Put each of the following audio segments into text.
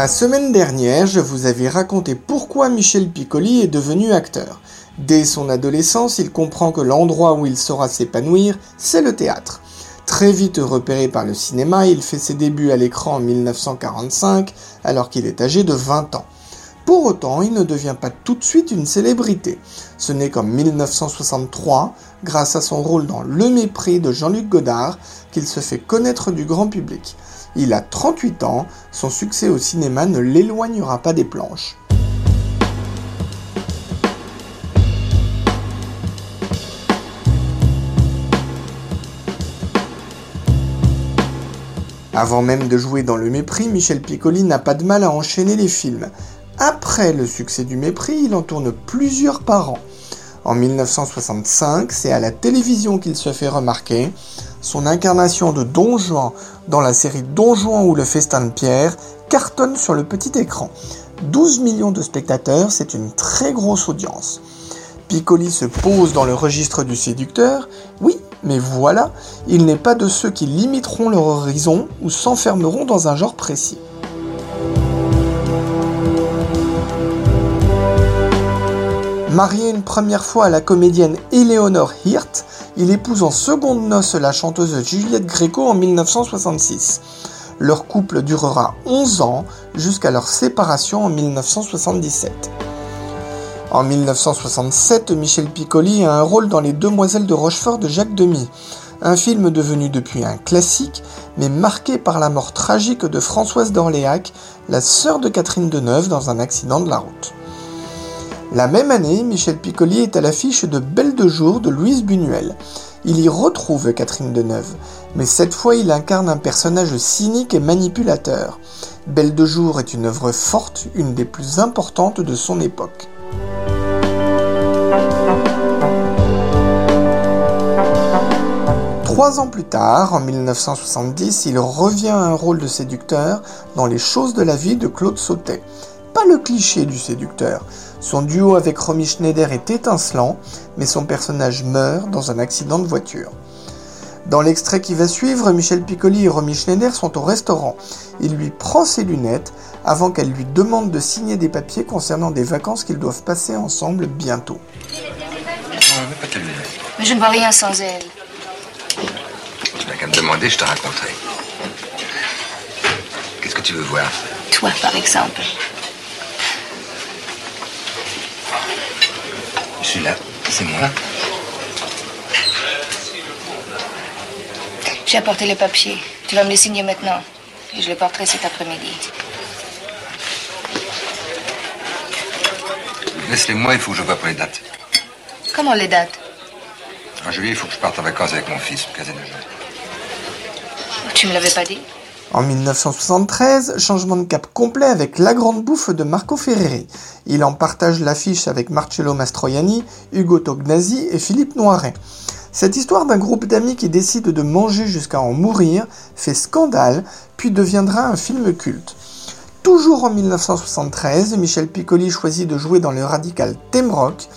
La semaine dernière, je vous avais raconté pourquoi Michel Piccoli est devenu acteur. Dès son adolescence, il comprend que l'endroit où il saura s'épanouir, c'est le théâtre. Très vite repéré par le cinéma, il fait ses débuts à l'écran en 1945, alors qu'il est âgé de 20 ans. Pour autant, il ne devient pas tout de suite une célébrité. Ce n'est qu'en 1963, grâce à son rôle dans Le Mépris de Jean-Luc Godard, qu'il se fait connaître du grand public. Il a 38 ans, son succès au cinéma ne l'éloignera pas des planches. Avant même de jouer dans Le Mépris, Michel Piccoli n'a pas de mal à enchaîner les films. Après le succès du Mépris, il en tourne plusieurs par an. En 1965, c'est à la télévision qu'il se fait remarquer. Son incarnation de Don Juan dans la série Don Juan ou le Festin de Pierre cartonne sur le petit écran. 12 millions de spectateurs, c'est une très grosse audience. Piccoli se pose dans le registre du séducteur, oui, mais voilà, il n'est pas de ceux qui limiteront leur horizon ou s'enfermeront dans un genre précis. Marié une première fois à la comédienne Eleanor Hirt, il épouse en seconde noce la chanteuse Juliette Gréco en 1966. Leur couple durera 11 ans jusqu'à leur séparation en 1977. En 1967, Michel Piccoli a un rôle dans Les Demoiselles de Rochefort de Jacques Demy, un film devenu depuis un classique, mais marqué par la mort tragique de Françoise d'Orléac, la sœur de Catherine Deneuve dans un accident de la route. La même année, Michel Piccoli est à l'affiche de Belle de jour de Louise Buñuel. Il y retrouve Catherine Deneuve, mais cette fois il incarne un personnage cynique et manipulateur. Belle de jour est une œuvre forte, une des plus importantes de son époque. Trois ans plus tard, en 1970, il revient à un rôle de séducteur dans Les choses de la vie de Claude Sautet. Pas le cliché du séducteur, son duo avec Romy Schneider est étincelant, mais son personnage meurt dans un accident de voiture. Dans l'extrait qui va suivre, Michel Piccoli et Romy Schneider sont au restaurant. Il lui prend ses lunettes avant qu'elle lui demande de signer des papiers concernant des vacances qu'ils doivent passer ensemble bientôt. Mais je ne vois rien sans elle. Tu n'as qu'à me demander, je te raconterai. Qu'est-ce que tu veux voir? Toi, par exemple. Celui-là, c'est moi. J'ai apporté les papiers. Tu vas me les signer maintenant. Et je les porterai cet après-midi. Laisse-les-moi, il faut que je vois pour les dates. Comment les dates? En juillet, il faut que je parte en vacances avec mon fils, casino. Tu me l'avais pas dit? En 1973, changement de cap complet avec La Grande Bouffe de Marco Ferreri. Il en partage l'affiche avec Marcello Mastroianni, Ugo Tognazzi et Philippe Noiret. Cette histoire d'un groupe d'amis qui décide de manger jusqu'à en mourir fait scandale, puis deviendra un film culte. Toujours en 1973, Michel Piccoli choisit de jouer dans le radical theme rock.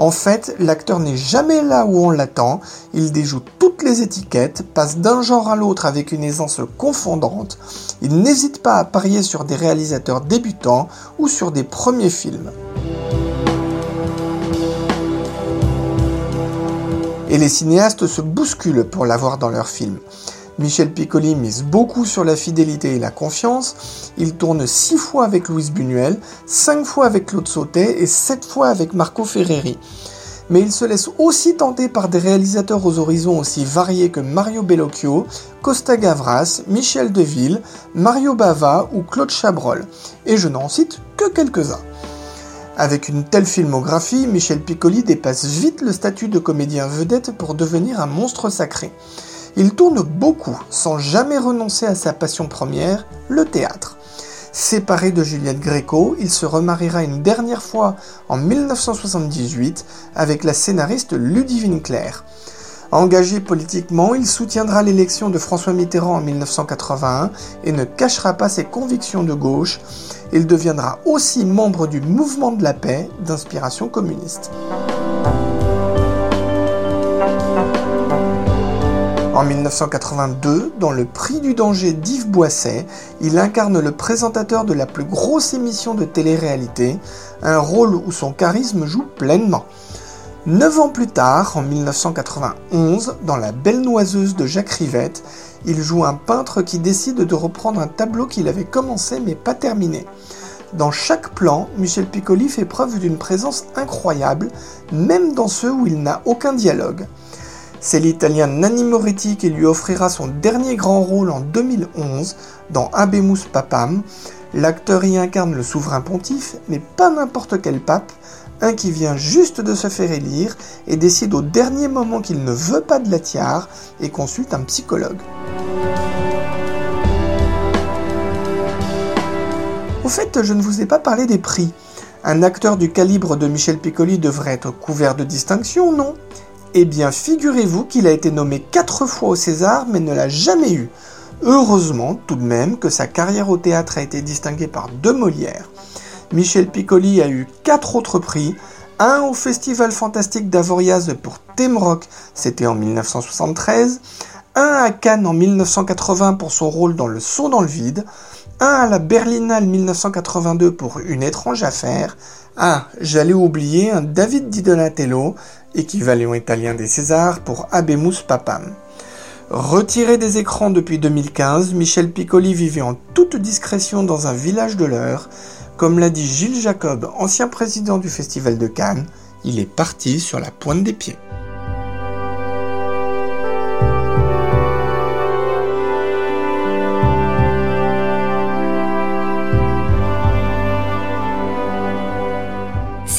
En fait, l'acteur n'est jamais là où on l'attend, il déjoue toutes les étiquettes, passe d'un genre à l'autre avec une aisance confondante, il n'hésite pas à parier sur des réalisateurs débutants ou sur des premiers films. Et les cinéastes se bousculent pour l'avoir dans leurs films. Michel Piccoli mise beaucoup sur la fidélité et la confiance. Il tourne 6 fois avec Louise Buñuel, 5 fois avec Claude Sautet et 7 fois avec Marco Ferreri. Mais il se laisse aussi tenter par des réalisateurs aux horizons aussi variés que Mario Bellocchio, Costa Gavras, Michel Deville, Mario Bava ou Claude Chabrol. Et je n'en cite que quelques-uns. Avec une telle filmographie, Michel Piccoli dépasse vite le statut de comédien vedette pour devenir un monstre sacré. Il tourne beaucoup sans jamais renoncer à sa passion première, le théâtre. Séparé de Juliette Gréco, il se remariera une dernière fois en 1978 avec la scénariste Ludivine Claire. Engagé politiquement, il soutiendra l'élection de François Mitterrand en 1981 et ne cachera pas ses convictions de gauche. Il deviendra aussi membre du mouvement de la paix d'inspiration communiste. En 1982, dans Le Prix du danger d'Yves Boisset, il incarne le présentateur de la plus grosse émission de télé-réalité, un rôle où son charisme joue pleinement. Neuf ans plus tard, en 1991, dans La Belle Noiseuse de Jacques Rivette, il joue un peintre qui décide de reprendre un tableau qu'il avait commencé mais pas terminé. Dans chaque plan, Michel Piccoli fait preuve d'une présence incroyable, même dans ceux où il n'a aucun dialogue. C'est l'italien Nanni Moretti qui lui offrira son dernier grand rôle en 2011 dans Abemus Papam. L'acteur y incarne le souverain pontife, mais pas n'importe quel pape, un qui vient juste de se faire élire et décide au dernier moment qu'il ne veut pas de la tiare et consulte un psychologue. Au fait, je ne vous ai pas parlé des prix. Un acteur du calibre de Michel Piccoli devrait être couvert de distinction, non? Eh bien, figurez-vous qu'il a été nommé quatre fois au César, mais ne l'a jamais eu. Heureusement, tout de même, que sa carrière au théâtre a été distinguée par deux Molières. Michel Piccoli a eu quatre autres prix, un au Festival Fantastique d'Avoriaz pour Rock, c'était en 1973, un à Cannes en 1980 pour son rôle dans Le Saut dans le vide, un à la Berlinale 1982 pour Une étrange affaire, ah, j'allais oublier un David Di Donatello, équivalent italien des Césars pour Abemus Papam. Retiré des écrans depuis 2015, Michel Piccoli vivait en toute discrétion dans un village de l'Eure, comme l'a dit Gilles Jacob, ancien président du Festival de Cannes, il est parti sur la pointe des pieds.